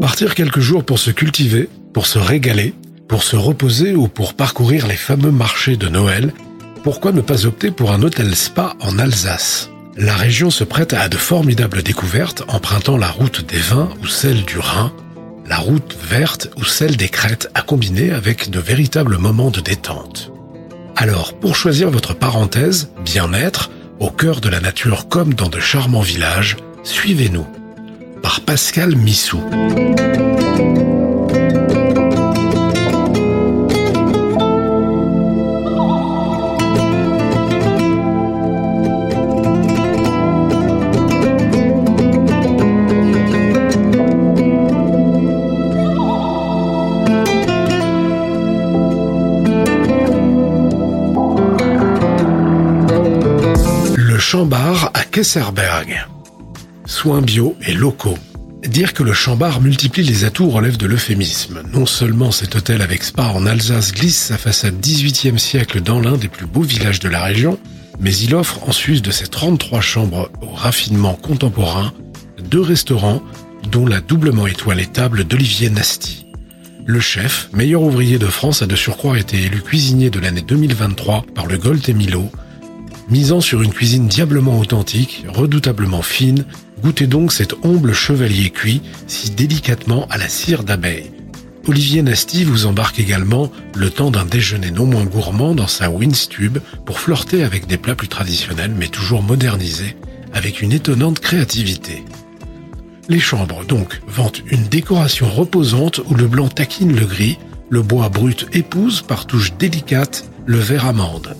Partir quelques jours pour se cultiver, pour se régaler, pour se reposer ou pour parcourir les fameux marchés de Noël, pourquoi ne pas opter pour un hôtel spa en Alsace? La région se prête à de formidables découvertes empruntant la route des vins ou celle du Rhin, la route verte ou celle des crêtes à combiner avec de véritables moments de détente. Alors, pour choisir votre parenthèse, bien-être, au cœur de la nature comme dans de charmants villages, suivez-nous. Par Pascal Missou. Chambard à Kesserberg. Soins bio et locaux. Dire que le Chambard multiplie les atouts relève de l'euphémisme. Non seulement cet hôtel avec spa en Alsace glisse sa façade 18e siècle dans l'un des plus beaux villages de la région, mais il offre en sus de ses 33 chambres au raffinement contemporain, deux restaurants, dont la doublement étoilée table d'Olivier Nasty. Le chef, meilleur ouvrier de France, a de surcroît été élu cuisinier de l'année 2023 par le Gold Milo, Misant sur une cuisine diablement authentique, redoutablement fine, goûtez donc cet humble chevalier cuit si délicatement à la cire d'abeille. Olivier Nasty vous embarque également le temps d'un déjeuner non moins gourmand dans sa Winstube pour flirter avec des plats plus traditionnels mais toujours modernisés, avec une étonnante créativité. Les chambres, donc, vantent une décoration reposante où le blanc taquine le gris, le bois brut épouse par touches délicates le vert amande.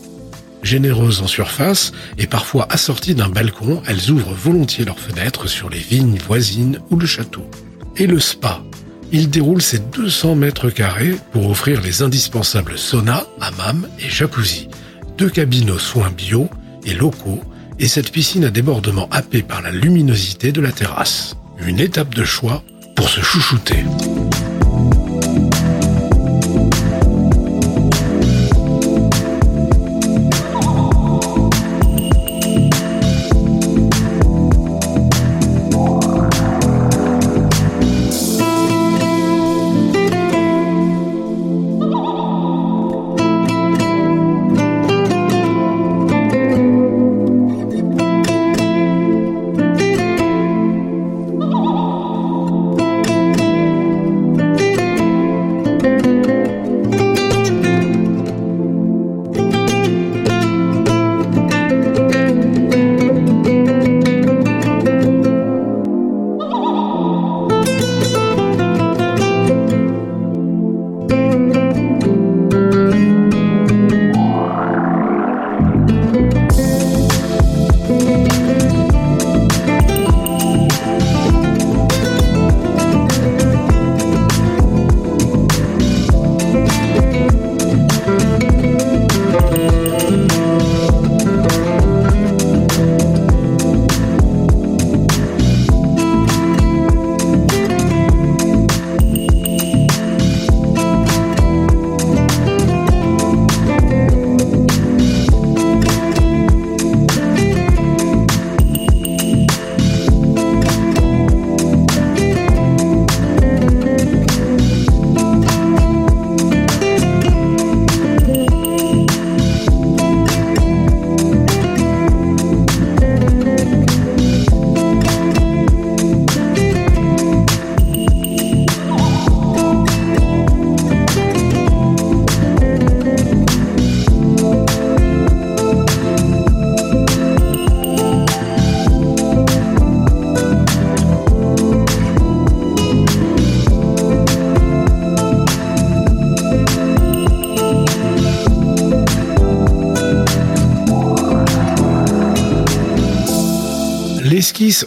Généreuses en surface et parfois assorties d'un balcon, elles ouvrent volontiers leurs fenêtres sur les vignes voisines ou le château. Et le spa. Il déroule ses 200 mètres carrés pour offrir les indispensables sauna, hammam et jacuzzi, deux cabines aux soins bio et locaux et cette piscine à débordement happée par la luminosité de la terrasse. Une étape de choix pour se chouchouter.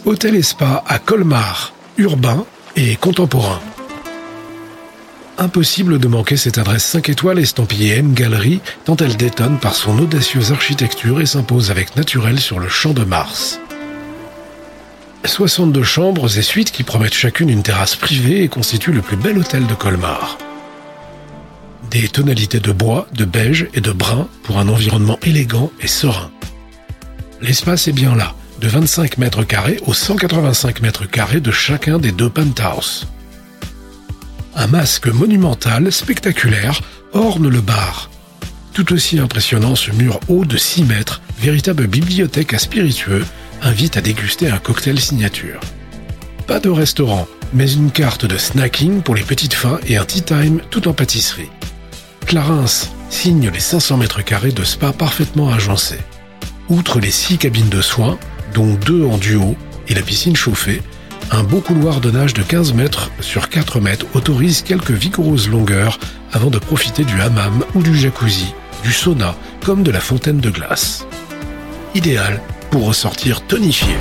Hôtel et à Colmar, urbain et contemporain. Impossible de manquer cette adresse 5 étoiles estampillée M Galerie tant elle détonne par son audacieuse architecture et s'impose avec naturel sur le champ de Mars. 62 chambres et suites qui promettent chacune une terrasse privée et constituent le plus bel hôtel de Colmar. Des tonalités de bois, de beige et de brun pour un environnement élégant et serein. L'espace est bien là, de 25 mètres carrés aux 185 mètres carrés de chacun des deux penthouses. Un masque monumental, spectaculaire, orne le bar. Tout aussi impressionnant, ce mur haut de 6 mètres, véritable bibliothèque à spiritueux, invite à déguster un cocktail signature. Pas de restaurant, mais une carte de snacking pour les petites fins et un tea time tout en pâtisserie. Clarins signe les 500 mètres carrés de spa parfaitement agencés. Outre les 6 cabines de soins, dont deux en duo et la piscine chauffée, un beau couloir de nage de 15 mètres sur 4 mètres autorise quelques vigoureuses longueurs avant de profiter du hammam ou du jacuzzi, du sauna comme de la fontaine de glace. Idéal pour ressortir tonifié.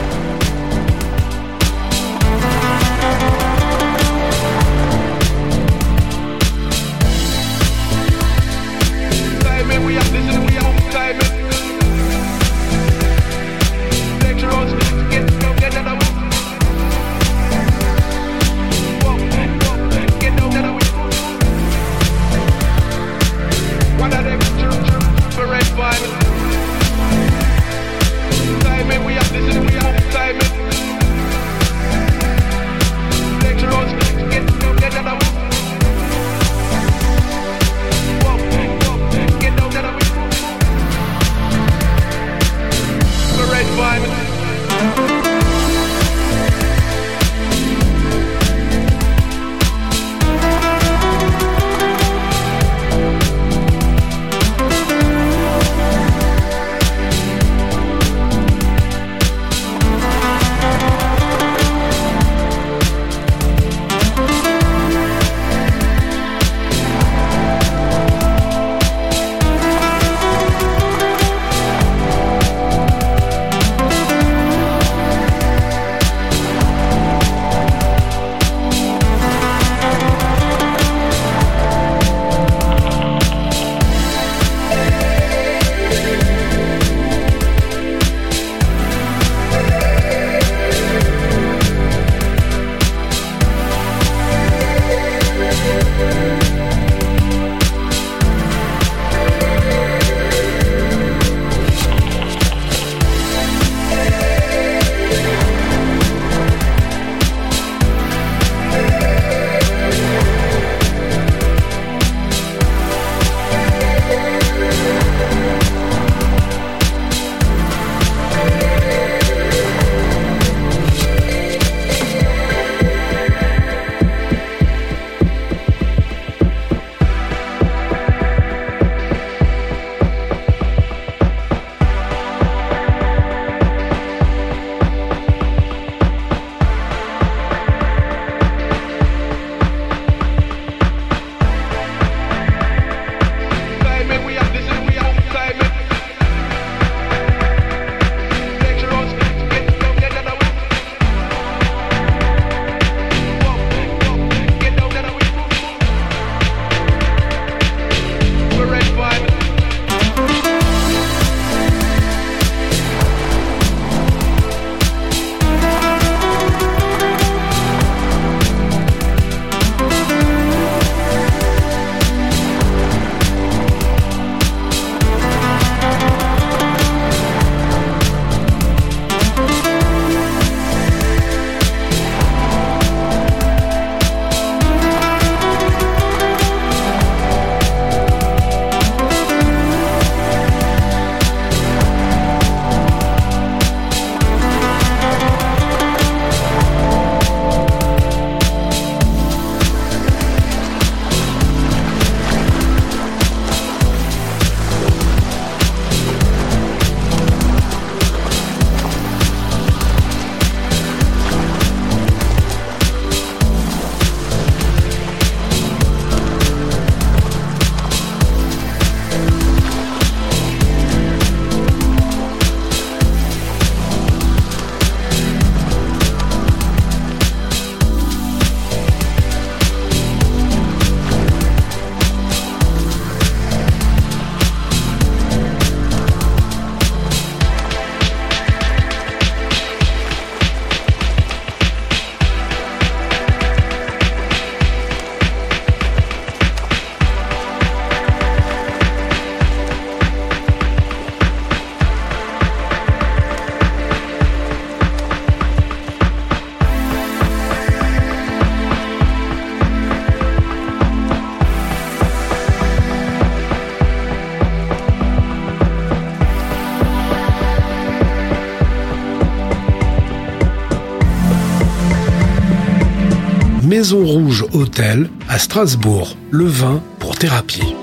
Maison Rouge Hôtel à Strasbourg, le vin pour thérapie.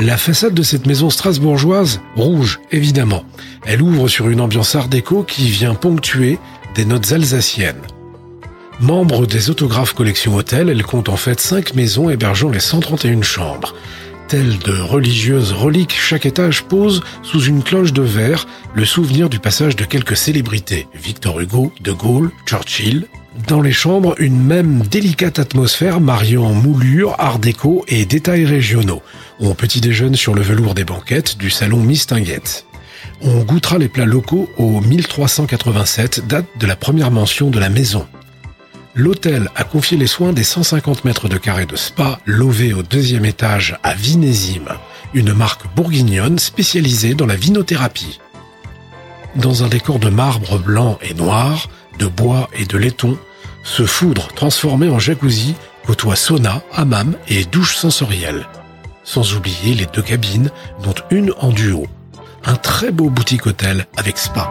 La façade de cette maison strasbourgeoise, rouge évidemment, elle ouvre sur une ambiance art déco qui vient ponctuer des notes alsaciennes. Membre des autographes collection hôtel, elle compte en fait 5 maisons hébergeant les 131 chambres. Telles de religieuses reliques, chaque étage pose sous une cloche de verre le souvenir du passage de quelques célébrités, Victor Hugo, De Gaulle, Churchill. Dans les chambres, une même délicate atmosphère mariant moulure, art déco et détails régionaux. On petit déjeune sur le velours des banquettes du salon Mistinguette. On goûtera les plats locaux au 1387, date de la première mention de la maison. L'hôtel a confié les soins des 150 mètres de carré de spa lové au deuxième étage à Vinésime, une marque bourguignonne spécialisée dans la vinothérapie. Dans un décor de marbre blanc et noir, de bois et de laiton, ce foudre transformé en jacuzzi côtoie sauna, hammam et douche sensorielle. Sans oublier les deux cabines, dont une en duo. Un très beau boutique hôtel avec spa.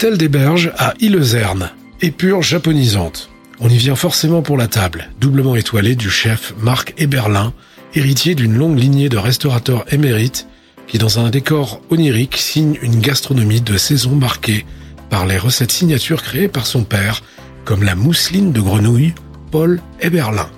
L'hôtel des Berges à Illezerne, épure japonisante. On y vient forcément pour la table, doublement étoilée du chef Marc Eberlin, héritier d'une longue lignée de restaurateurs émérites qui, dans un décor onirique, signe une gastronomie de saison marquée par les recettes signatures créées par son père, comme la mousseline de grenouille, Paul Eberlin.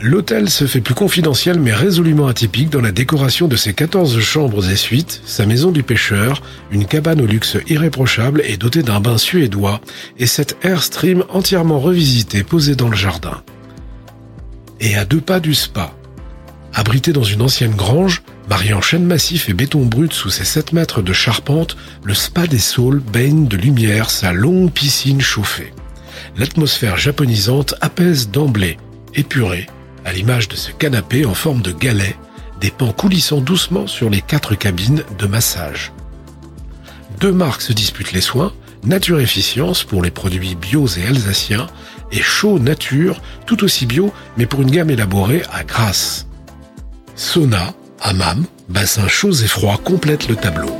L'hôtel se fait plus confidentiel mais résolument atypique dans la décoration de ses 14 chambres et suites, sa maison du pêcheur, une cabane au luxe irréprochable et dotée d'un bain suédois, et cet Airstream entièrement revisité posé dans le jardin. Et à deux pas du spa. Abrité dans une ancienne grange, mariant chêne massif et béton brut sous ses 7 mètres de charpente, le spa des Saules baigne de lumière sa longue piscine chauffée. L'atmosphère japonisante apaise d'emblée, épurée, à l'image de ce canapé en forme de galet, des pans coulissant doucement sur les quatre cabines de massage. Deux marques se disputent les soins, Nature Efficience pour les produits bio et alsaciens, et Chaud Nature, tout aussi bio, mais pour une gamme élaborée à Grasse. Sauna, hammam, bassin chauds et froids complètent le tableau.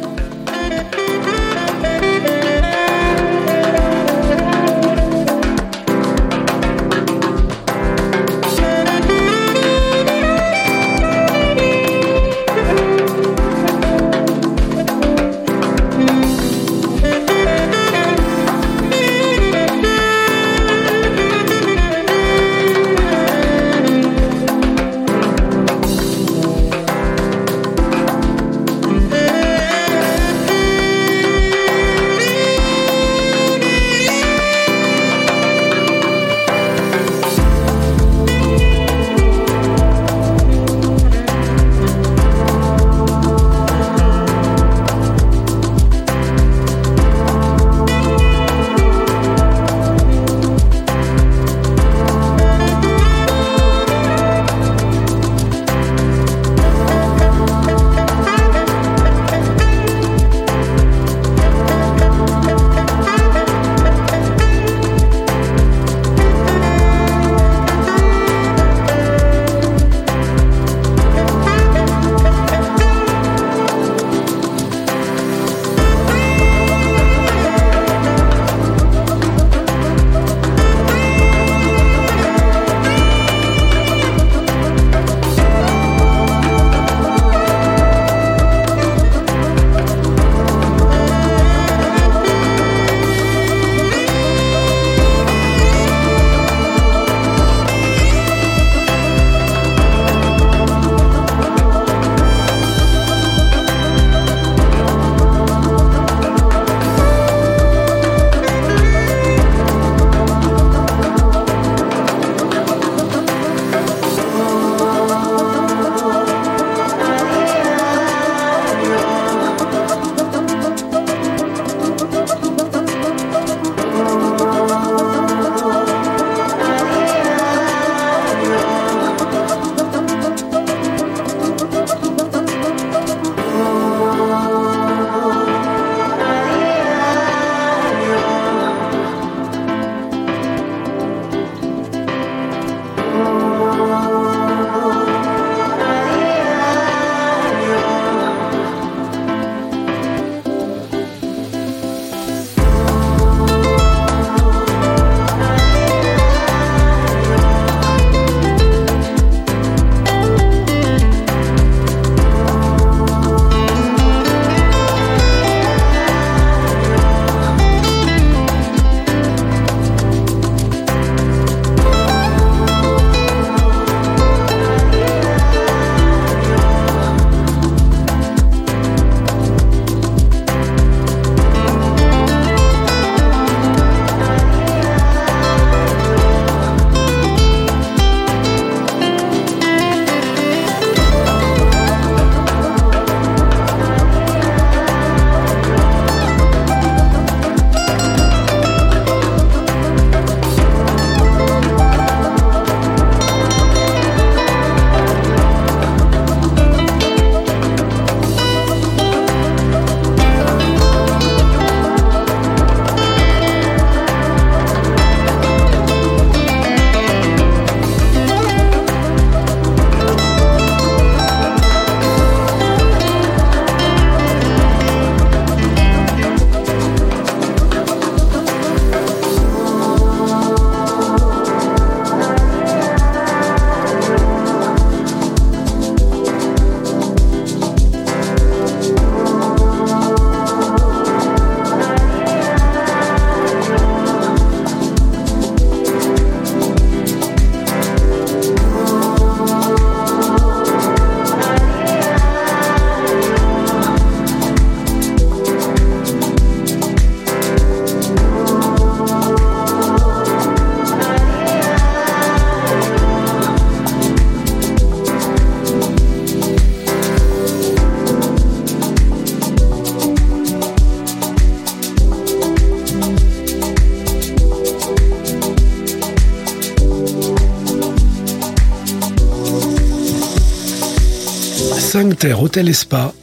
Terre Hôtel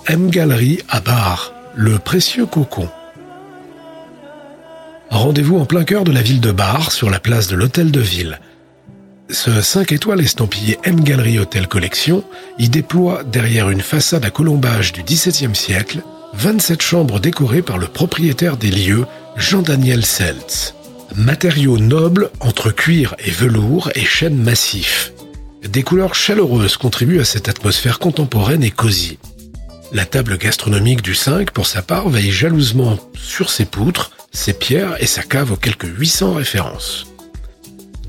M Galerie à Bar, le précieux cocon. Rendez-vous en plein cœur de la ville de Bar, sur la place de l'Hôtel de Ville. Ce 5 étoiles estampillé M Gallery Hotel Collection y déploie, derrière une façade à colombage du XVIIe siècle, 27 chambres décorées par le propriétaire des lieux, Jean-Daniel Seltz. Matériaux nobles entre cuir et velours et chêne massif. Des couleurs chaleureuses contribuent à cette atmosphère contemporaine et cosy. La table gastronomique du 5, pour sa part, veille jalousement sur ses poutres, ses pierres et sa cave aux quelques 800 références.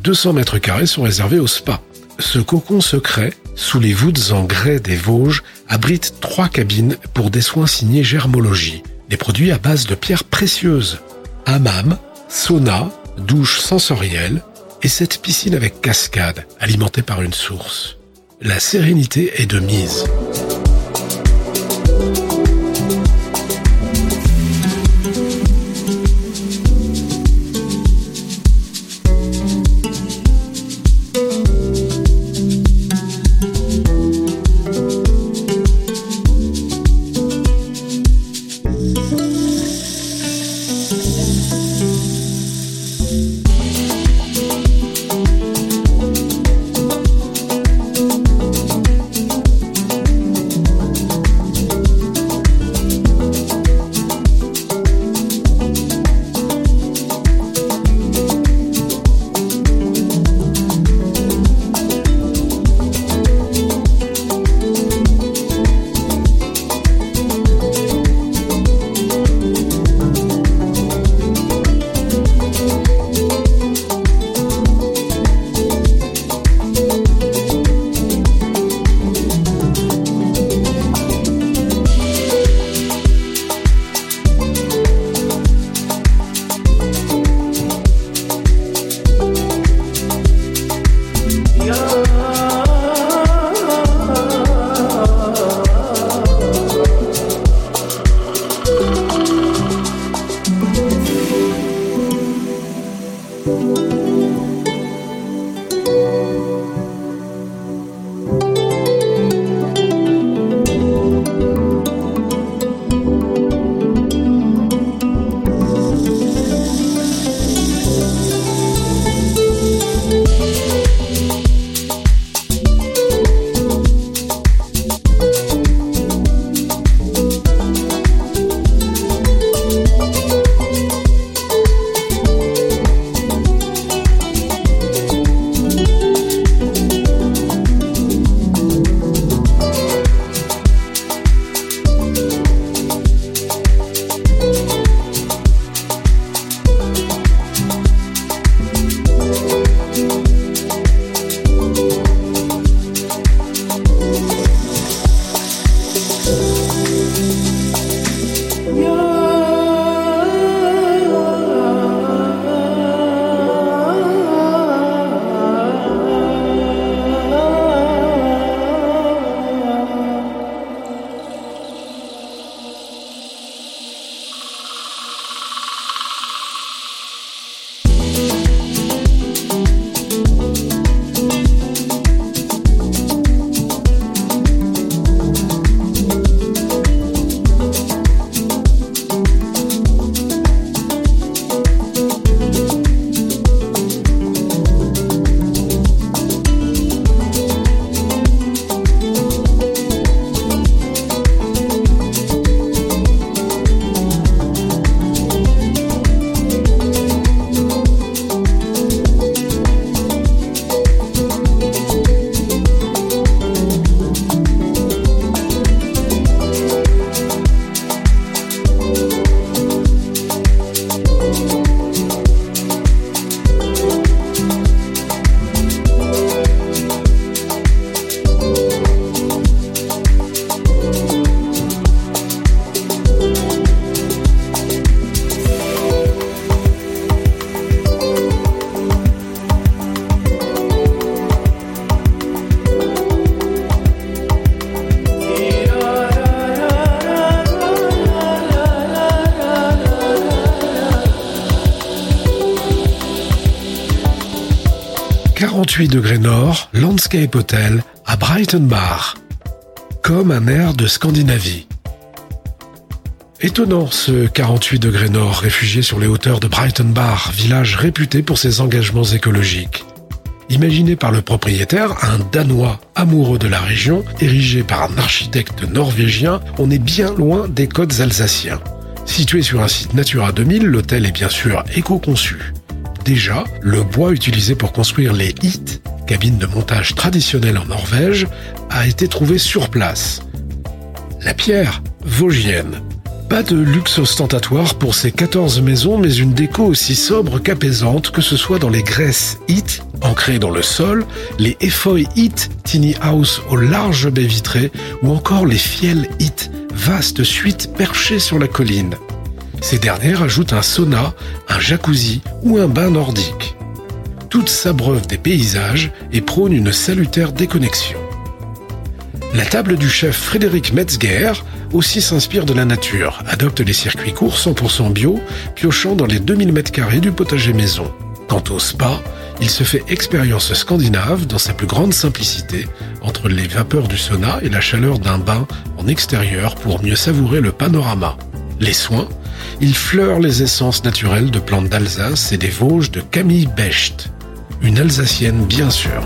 200 mètres carrés sont réservés au spa. Ce cocon secret, sous les voûtes en grès des Vosges, abrite trois cabines pour des soins signés Germologie, des produits à base de pierres précieuses. Hammam, sauna, douche sensorielle et cette piscine avec cascade alimentée par une source. La sérénité est de mise. 48 degrés nord, Landscape Hotel à Brighton. Comme un air de Scandinavie. Étonnant ce 48 degrés nord réfugié sur les hauteurs de Brighton Bar, village réputé pour ses engagements écologiques. Imaginé par le propriétaire, un Danois amoureux de la région, érigé par un architecte norvégien, on est bien loin des codes alsaciens. Situé sur un site Natura 2000, l'hôtel est bien sûr éco-conçu. Déjà, le bois utilisé pour construire les HIT, cabines de montage traditionnelles en Norvège, a été trouvé sur place. La pierre, vosgienne, pas de luxe ostentatoire pour ces 14 maisons, mais une déco aussi sobre qu'apaisante, que ce soit dans les graisses Hit, ancrées dans le sol, les Effoy Hit, Tiny House aux larges baies vitrées, ou encore les Fiel Hit, vastes suites perchées sur la colline. Ces dernières ajoutent un sauna, un jacuzzi ou un bain nordique. Toutes s'abreuvent des paysages et prônent une salutaire déconnexion. La table du chef Frédéric Metzger aussi s'inspire de la nature, adopte les circuits courts 100% bio, piochant dans les 2000 m2 du potager maison. Quant au spa, il se fait expérience scandinave dans sa plus grande simplicité, entre les vapeurs du sauna et la chaleur d'un bain en extérieur pour mieux savourer le panorama. Les soins, il fleure les essences naturelles de plantes d'Alsace et des Vosges de Camille Becht. Une Alsacienne bien sûr.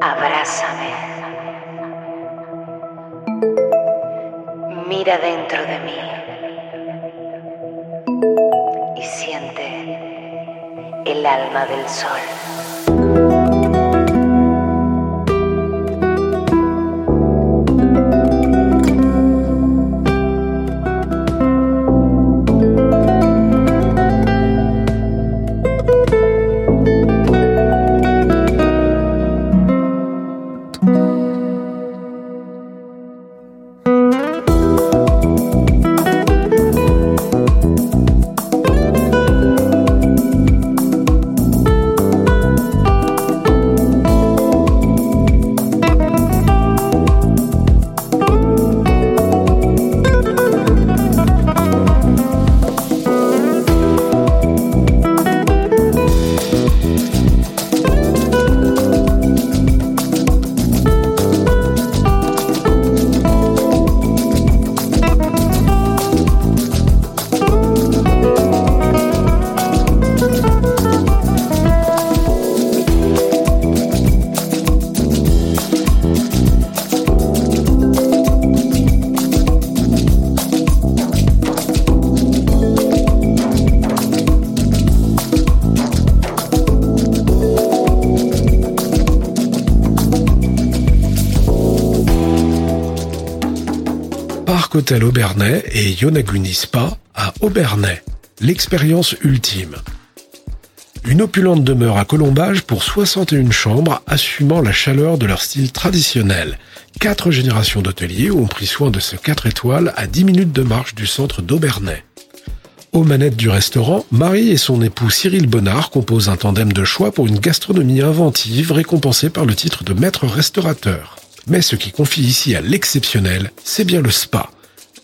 Abrázame. Mira dentro de mí. Y siente el alma del sol. Hôtel Aubernais et Yonaguni Spa à Aubernais. L'expérience ultime. Une opulente demeure à Colombage pour 61 chambres assumant la chaleur de leur style traditionnel. Quatre générations d'hôteliers ont pris soin de ce 4 étoiles à 10 minutes de marche du centre d'Aubernais. Aux manettes du restaurant, Marie et son époux Cyril Bonnard composent un tandem de choix pour une gastronomie inventive récompensée par le titre de maître restaurateur. Mais ce qui confie ici à l'exceptionnel, c'est bien le spa,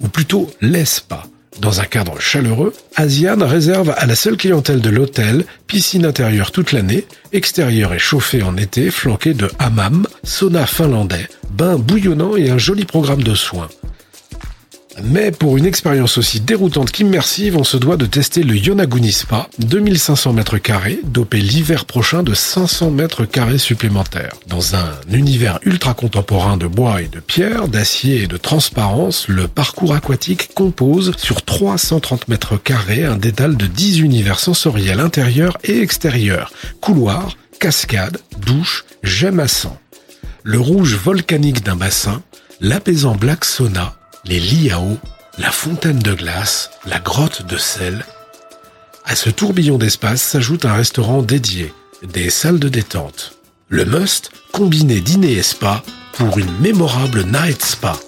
ou plutôt les spas. Dans un cadre chaleureux, Asian réserve à la seule clientèle de l'hôtel piscine intérieure toute l'année, extérieure et chauffée en été, flanquée de hammam, sauna finlandais, bain bouillonnant et un joli programme de soins. Mais pour une expérience aussi déroutante qu'immersive, on se doit de tester le Yonaguni Spa, 2500 mètres carrés, dopé l'hiver prochain de 500 mètres carrés supplémentaires. Dans un univers ultra contemporain de bois et de pierre, d'acier et de transparence, le parcours aquatique compose sur 330 mètres carrés un dédale de 10 univers sensoriels intérieurs et extérieurs, couloirs, cascades, douches, gemmes à sang. Le rouge volcanique d'un bassin, l'apaisant black sauna, les lits à eau, la fontaine de glace, la grotte de sel. À ce tourbillon d'espace s'ajoute un restaurant dédié, des salles de détente. Le must, combiner dîner et spa pour une mémorable night spa.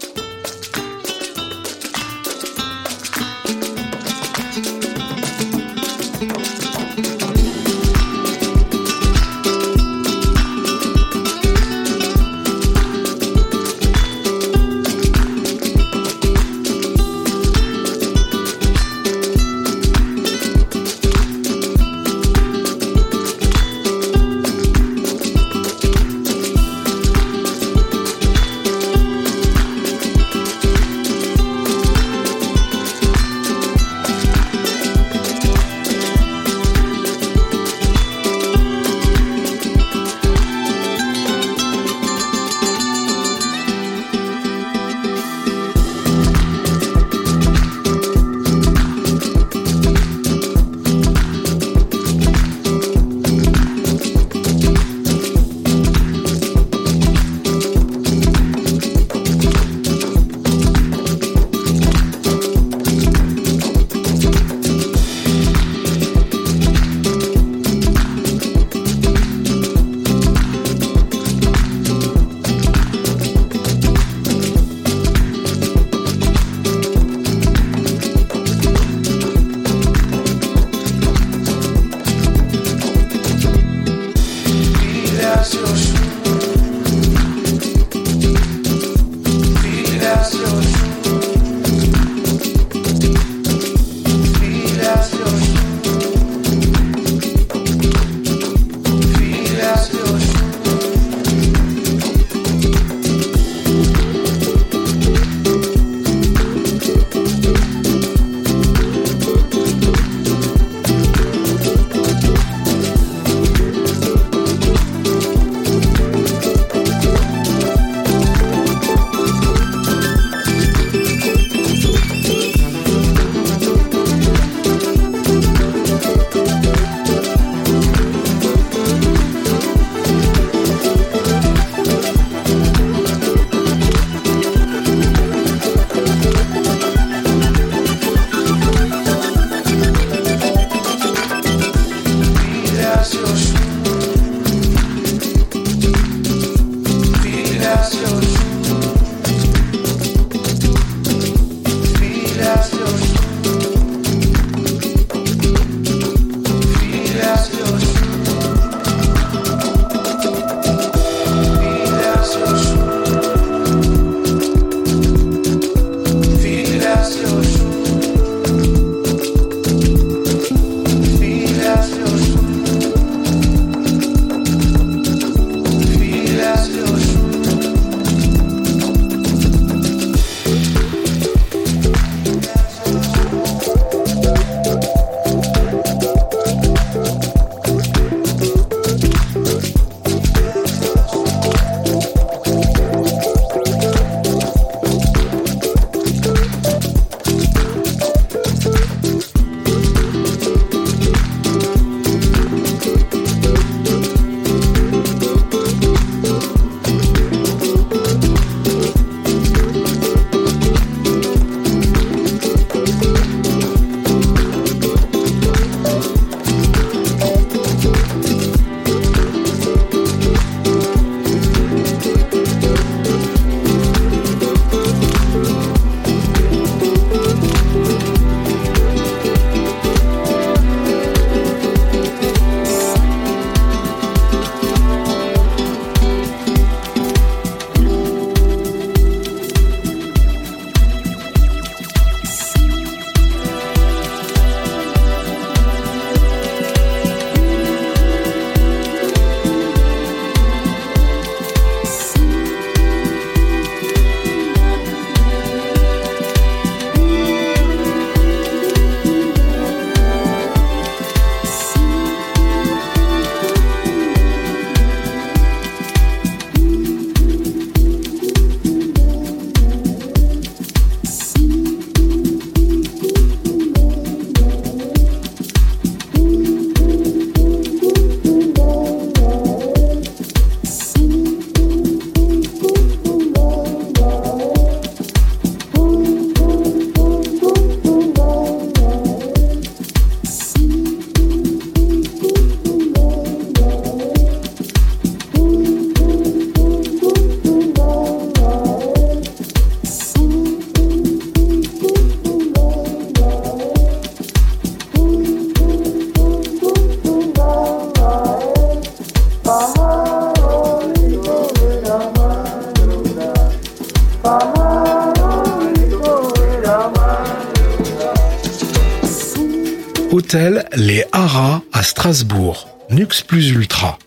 Plus Ultra.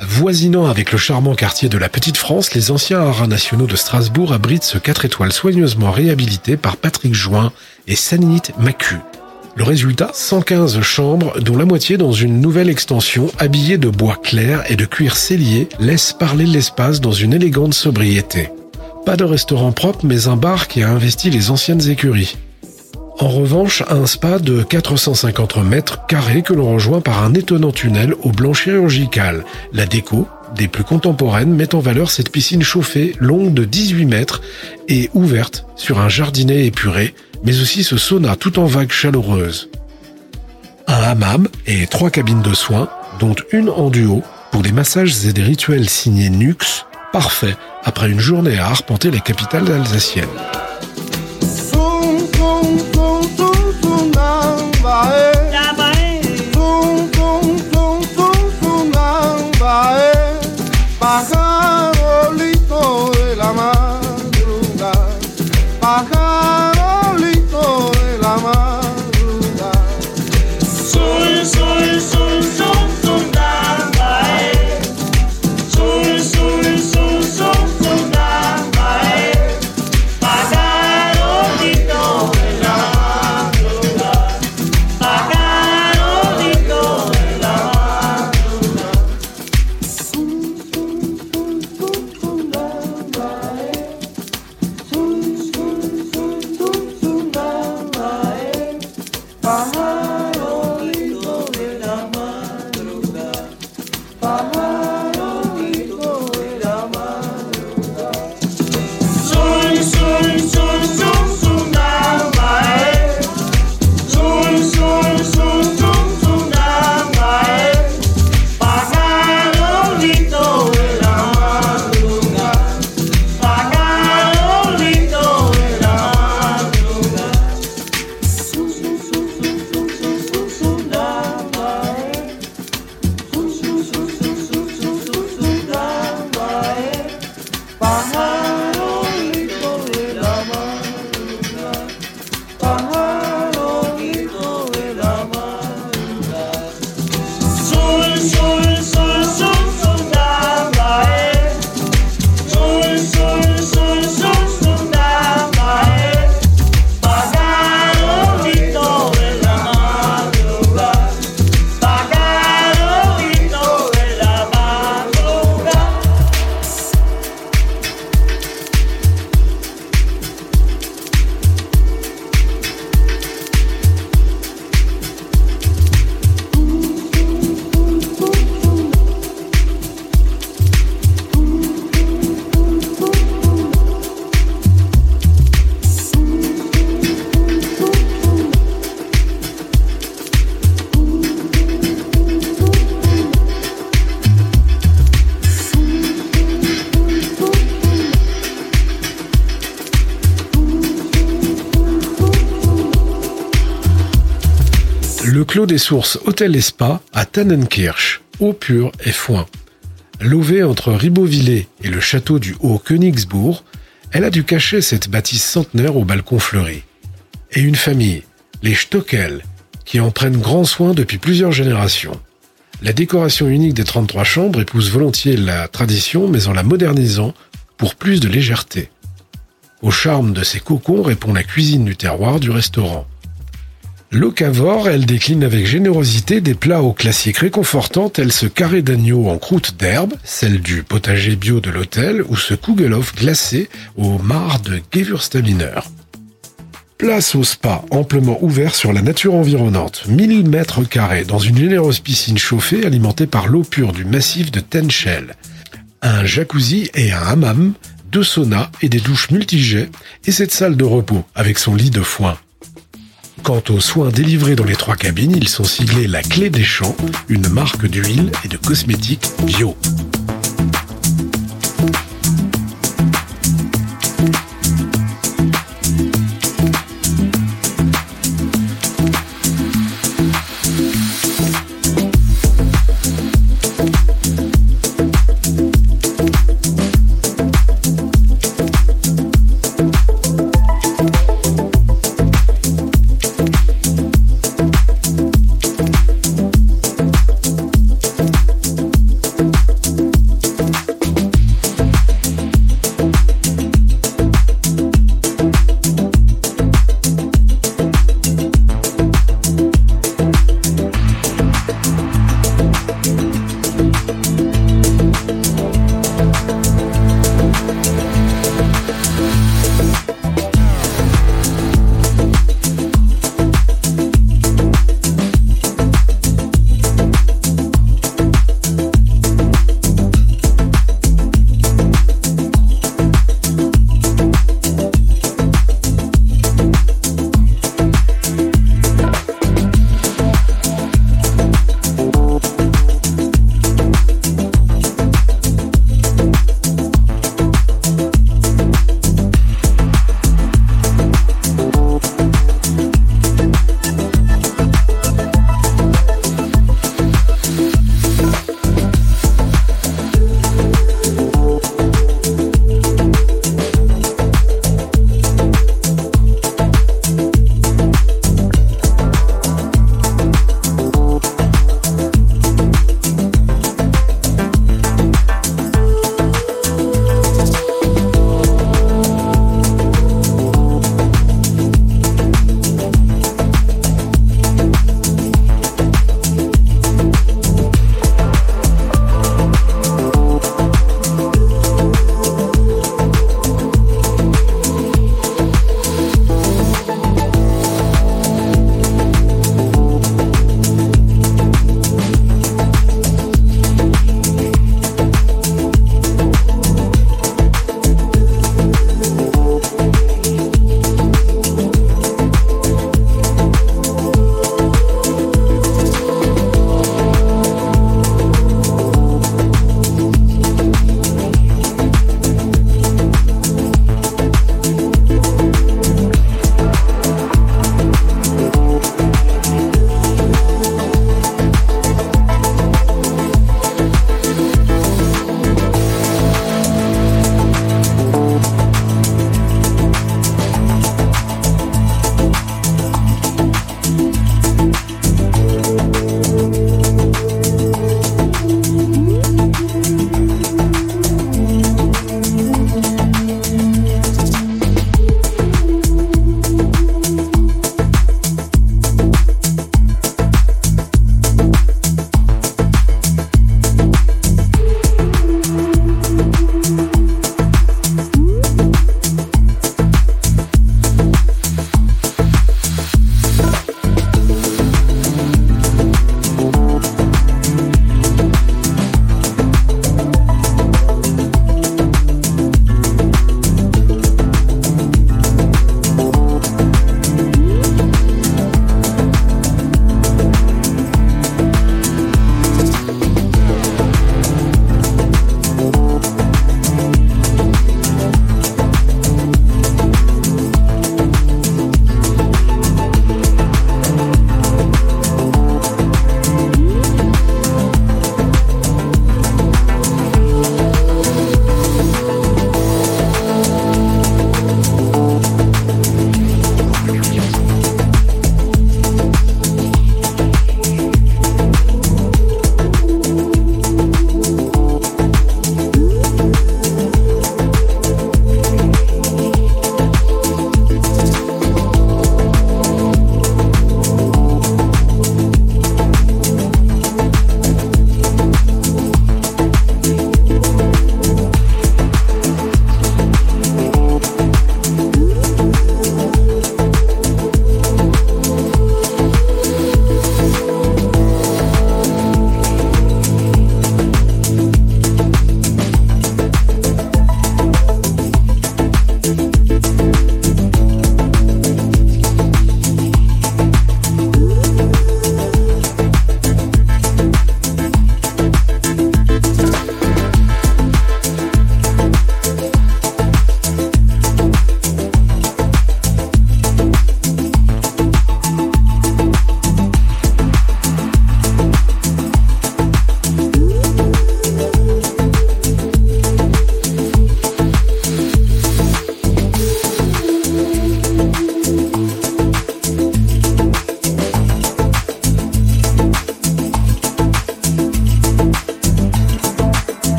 Voisinant avec le charmant quartier de la Petite France, les anciens haras nationaux de Strasbourg abritent ce 4 étoiles soigneusement réhabilité par Patrick Join et Saninit Macu. Le résultat, 115 chambres, dont la moitié dans une nouvelle extension habillée de bois clair et de cuir cellier, laisse parler l'espace dans une élégante sobriété. Pas de restaurant propre, mais un bar qui a investi les anciennes écuries. En revanche, un spa de 450 mètres carrés que l'on rejoint par un étonnant tunnel au blanc chirurgical. La déco, des plus contemporaines, met en valeur cette piscine chauffée longue de 18 mètres et ouverte sur un jardinet épuré, mais aussi ce sauna tout en vagues chaleureuses. Un hammam et trois cabines de soins, dont une en duo, pour des massages et des rituels signés Nux, parfait après une journée à arpenter la capitale alsacienne. fire. Donc l'eau des sources Hôtel et Spa à Tannenkirch, eau pure et foin. Lové entre Ribeauvillé et le château du Haut-Königsbourg, elle a dû cacher cette bâtisse centenaire au balcon fleuri. Et une famille, les Stockel, qui en prennent grand soin depuis plusieurs générations. La décoration unique des 33 chambres épouse volontiers la tradition, mais en la modernisant pour plus de légèreté. Au charme de ces cocons répond la cuisine du terroir du restaurant. Locavore, elle décline avec générosité des plats aux classiques réconfortants tels ce carré d'agneau en croûte d'herbe, celle du potager bio de l'hôtel ou ce Kugelhof glacé au mar de Gewürztraminer. Place au spa amplement ouvert sur la nature environnante, 1000 mètres carrés dans une généreuse piscine chauffée alimentée par l'eau pure du massif de Tenchel. Un jacuzzi et un hammam, deux saunas et des douches multijets et cette salle de repos avec son lit de foin. Quant aux soins délivrés dans les trois cabines, ils sont siglés La Clé des Champs, une marque d'huile et de cosmétiques bio.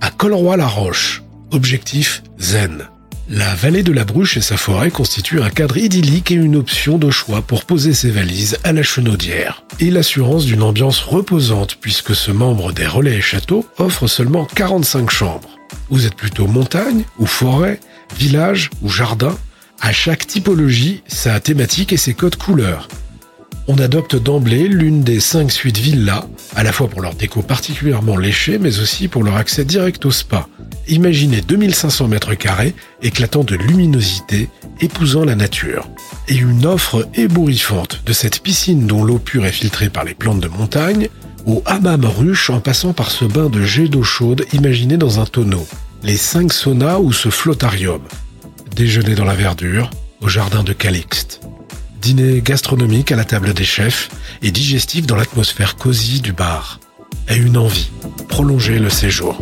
À Colroy-la-Roche. Objectif zen. La vallée de la Bruche et sa forêt constituent un cadre idyllique et une option de choix pour poser ses valises à la Chenaudière. Et l'assurance d'une ambiance reposante puisque ce membre des relais et châteaux offre seulement 45 chambres. Vous êtes plutôt montagne ou forêt, village ou jardin À chaque typologie, sa thématique et ses codes couleurs. On adopte d'emblée l'une des cinq suites villas, à la fois pour leur déco particulièrement léchée, mais aussi pour leur accès direct au spa. Imaginez 2500 mètres carrés, éclatant de luminosité, épousant la nature. Et une offre ébouriffante de cette piscine dont l'eau pure est filtrée par les plantes de montagne, au hammam ruche en passant par ce bain de jet d'eau chaude imaginé dans un tonneau. Les cinq saunas ou ce flottarium. Déjeuner dans la verdure, au jardin de Calixte dîner gastronomique à la table des chefs et digestif dans l'atmosphère cosy du bar. Et une envie, prolonger le séjour.